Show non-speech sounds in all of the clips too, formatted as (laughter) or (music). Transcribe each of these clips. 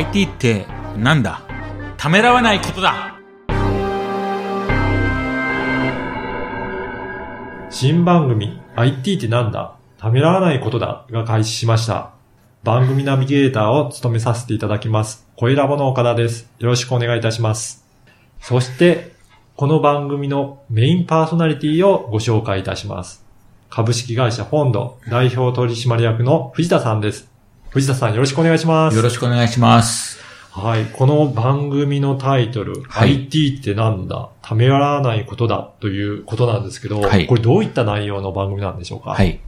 IT ってなんだ？ためらわないことだ新番組 IT ってなんだ？ためらわないことだが開始しました。番組ナビゲーターを務めさせていただきます。声ラボの岡田です。よろしくお願いいたします。そして、この番組のメインパーソナリティをご紹介いたします。株式会社フォンド代表取締役の藤田さんです。藤田さんよろしくお願いします。よろしくお願いします。はい。この番組のタイトル、はい IT ってなんだ？ためらわないことだということなんですけど、はいこれどういった内容の番組なんでしょうか？はい。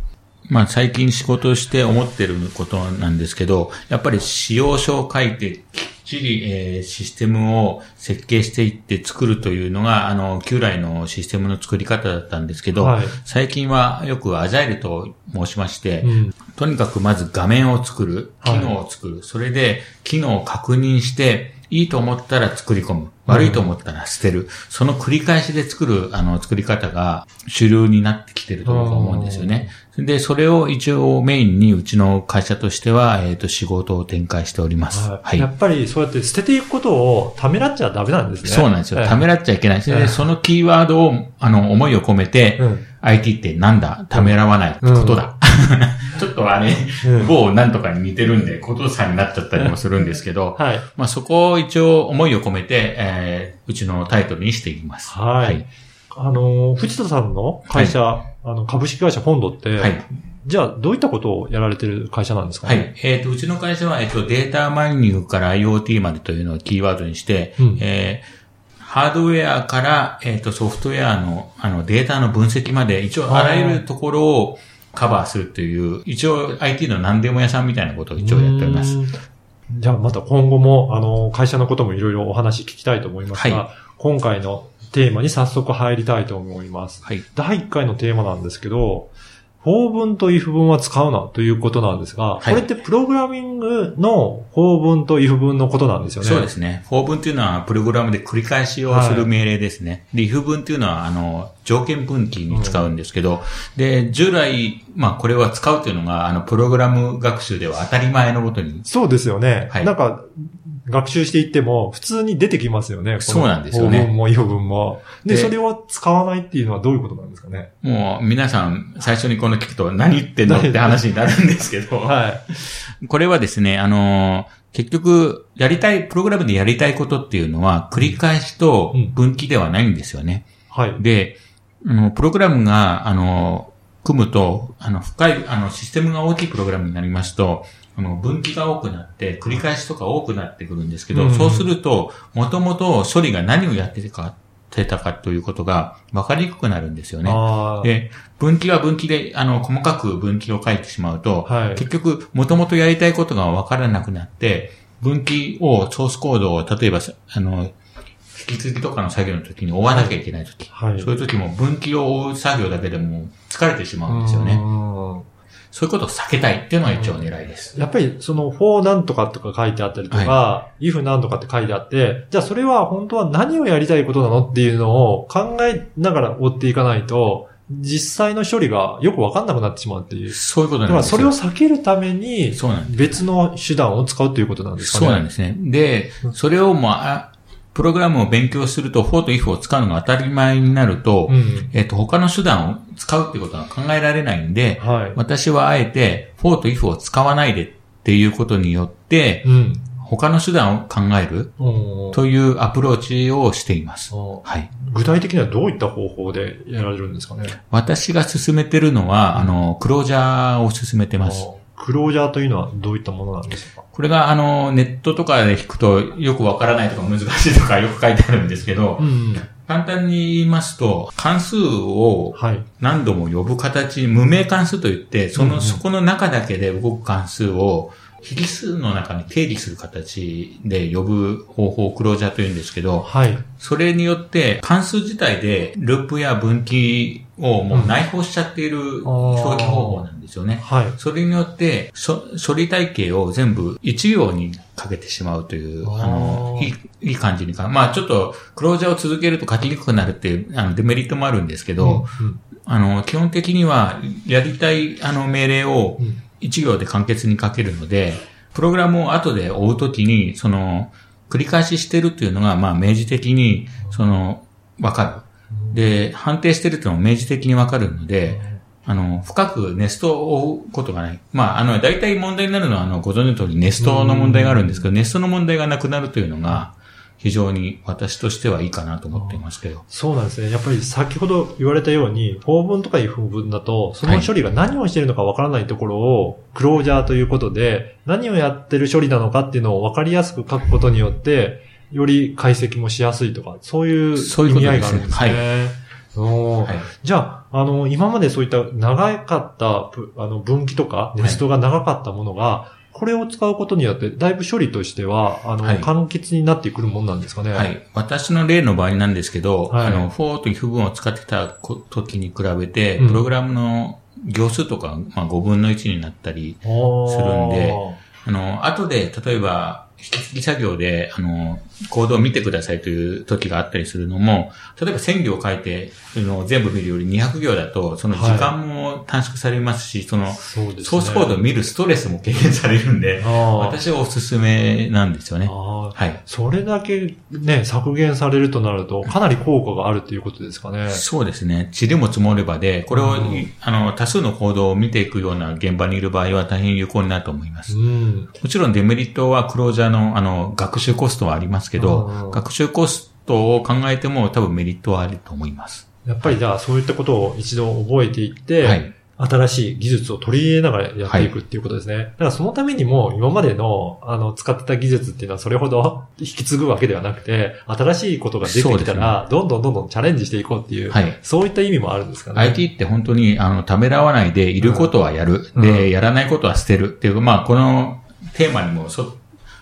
まあ最近仕事をして思ってることなんですけど、やっぱり使用書を書いてちり、えーシステムを設計していって作るというのが、あの、旧来のシステムの作り方だったんですけど、はい最近はよくアジャイルと申しまして、うん。とにかくまず画面を作る、はい機能を作る、それで機能を確認して、いいと思ったら作り込む。悪いと思ったら捨てる。その繰り返しで作る、あの、作り方が主流になってきてると思うんですよね。で、それを一応メインにうちの会社としては、えっ、と、仕事を展開しております。は。はいい。やっぱりそうやって捨てていくことをためらっちゃダメなんですね。そうなんですよ。ためら、らっちゃいけないです。で、ええそのキーワードを、あの、思いを込めて、うん IT ってなんだ？ためらわないことだ。(laughs) ちょっとあれ、うん某なんとかに似てるんで、ことさんになっちゃったりもするんですけど、はい。まあそこを一応思いを込めて、えーうちのタイトルにしていきます。はいあのー、藤田さんの会社、あの、株式会社フォンドって、はい。じゃあどういったことをやられてる会社なんですかはねい。えっ、と、うちの会社は、えっ、と、データマイニングから IoT までというのをキーワードにして、うんえーハードウェアから、えっ、と、ソフトウェアの、あの、データの分析まで、一応、あらゆるところをカバーするという、一応、IT の何でも屋さんみたいなことを一応やっておりますじゃあまた今後も、あの、会社のこともいろいろお話聞きたいと思いますが、は今回のテーマに早速入りたいと思います。はい。第1回のテーマなんですけど、法文と if 文は使うなということなんですが、はいこれってプログラミングの法文と if 文のことなんですよね。そうですね。法文っていうのは、プログラムで繰り返しをする命令ですね。で、if 文っていうのは、あの、条件分岐に使うんですけど、で、従来、まあ、これは使うというのが、あの、プログラム学習では当たり前のことに。そうですよね。はいなんか、学習していっても、普通に出てきますよね。そうなんですよね法文も if 文も。で、でそれを使わないっていうのはどういうことなんですかね？もう、皆さん、最初にこの聞くと、何言ってんのって話になるんですけど、(laughs) はい。これはですね、あの、結局、やりたい、プログラムでやりたいことっていうのは、繰り返しと分岐ではないんですよね。はい。で、あの、プログラムが、あの、組むと、あの、深い、あの、システムが大きいプログラムになりますと、あの、分岐が多くなって、繰り返しとか多くなってくるんですけど、うん。そうすると、もともと処理が何をやってたか、てたかということが分かりにくくなるんですよね。で、分岐は分岐で、あの、細かく分岐を書いてしまうと、はい。結局、もともとやりたいことが分からなくなって、分岐を、ソースコードを、例えば、あの、引き継ぎとかの作業の時に追わなきゃいけない時、はい。そういう時も分岐を追う作業だけでも疲れてしまうんですよね。うんそういうことを避けたいっていうのが一応狙いです。やっぱりその for なんとかとか書いてあったりとか、if なんとかって書いてあって、じゃあそれは本当は何をやりたいことなのっていうのを考えながら追っていかないと、実際の処理がよくわかんなくなってしまうっていう。そういうことだからなんですよ。それを避けるために。別の手段を使うということなんですかね。そうなんですね。で、それをまあ、プログラムを勉強すると、for と if を使うのが当たり前になると、うん。えっと、他の手段を使うってことは考えられないんで、はい。私はあえて、for と if を使わないでっていうことによって、うん。他の手段を考えるうんというアプローチをしています。うんはい。具体的にはどういった方法でやられるんですかね？私が進めてるのは、あの、クロージャーを進めてます。クロージャーというのはどういったものなんですか？これが、あの、ネットとかで引くとよくわからないとか難しいとかよく書いてあるんですけど、ん。簡単に言いますと、関数をはい。何度も呼ぶ形、無名関数といって、その、そこの中だけで動く関数を、引数の中に定義する形で呼ぶ方法をクロージャーと言うんですけど、はい。それによって関数自体でループや分岐をもう内包しちゃっている表記方法なんですよね。はい。それによって、そ処理体系を全部一行にかけてしまうという、あの、いい、いい感じにか、まあちょっと、クロージャーを続けると書きにくくなるっていう、あの、デメリットもあるんですけど、うんあの、基本的には、やりたい、あの、命令をうん一行で簡潔に書けるので、プログラムを後で追うときに、その、繰り返ししてるっていうのが、まあ、明示的に、その、わかる。で、判定してるっていうのも明示的にわかるので、あの、深くネストを追うことがない。まあ、あの、大体問題になるのは、あの、ご存知の通りネストの問題があるんですけど、ネストの問題がなくなるというのが、非常に私としてはいいかなと思っていますけど。そうなんですね。やっぱり先ほど言われたように、法文とかいう風文だと、その処理が何をしているのかわからないところを、クロージャーということで、何をやってる処理なのかっていうのを分かりやすく書くことによって、より解析もしやすいとか、そういう意味合ですねいがあるんですね。おーはい。じゃあ、あの、今までそういった長かったぶあの分岐とか、ネストが長かったものが、これを使うことによって、だいぶ処理としては、あの、はい簡潔になってくるもんなんですかね。はい。私の例の場合なんですけど、はいあの、for という符文を使ってたこ時に比べて、うんプログラムの行数とか、まあ、5分の1になったり、するんであの、後で、例えば、引き継ぎ作業で、あの、コードを見てくださいという時があったりするのも、例えば1000行書いて、あの全部見るより200行だと、その時間も短縮されますし、その、そうですね。ソースコードを見るストレスも軽減されるんで、私はおすすめなんですよね。はい。それだけね、削減されるとなると、かなり効果があるっていうことですかね。そうですね。塵も積もればで、これを、うんあの、多数の行動を見ていくような現場にいる場合は大変有効になると思います。うん。もちろんデメリットはクロージャーの、あの、学習コストはありますけど、うん学習コストを考えても多分メリットはあると思います。やっぱりじゃあそういったことを一度覚えていって、はい。新しい技術を取り入れながらやっていくっていうことですね。だからそのためにも今までのあの使ってた技術っていうのはそれほど (laughs) 引き継ぐわけではなくて、新しいことが出てきたら、どんどんどんどんチャレンジしていこうっていう、はい。そういった意味もあるんですかね。IT って本当に、あの、ためらわないで、いることはやる。うんで、やらないことは捨てる。っていう、まあ、このテーマにも、そ、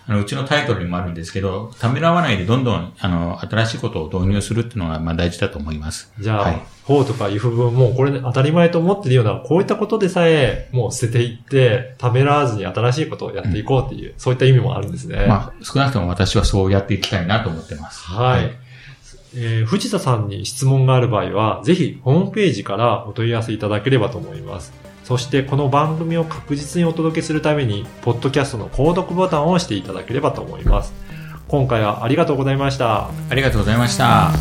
あの、うちのタイトルにもあるんですけど、ためらわないでどんどん、あの、新しいことを導入するっていうのが、まあ、大事だと思います。じゃあ、はい法とか if 文もこれ、ね、当たり前と思ってるような、こういったことでさえ、もう捨てていって、ためらわずに新しいことをやっていこうっていう、そういった意味もあるんですね。まあ、少なくとも私はそうやっていきたいなと思ってます。はい。えー藤田さんに質問がある場合は、ぜひホームページからお問い合わせいただければと思います。そしてこの番組を確実にお届けするために、ポッドキャストの購読ボタンを押していただければと思います。今回はありがとうございました。ありがとうございました。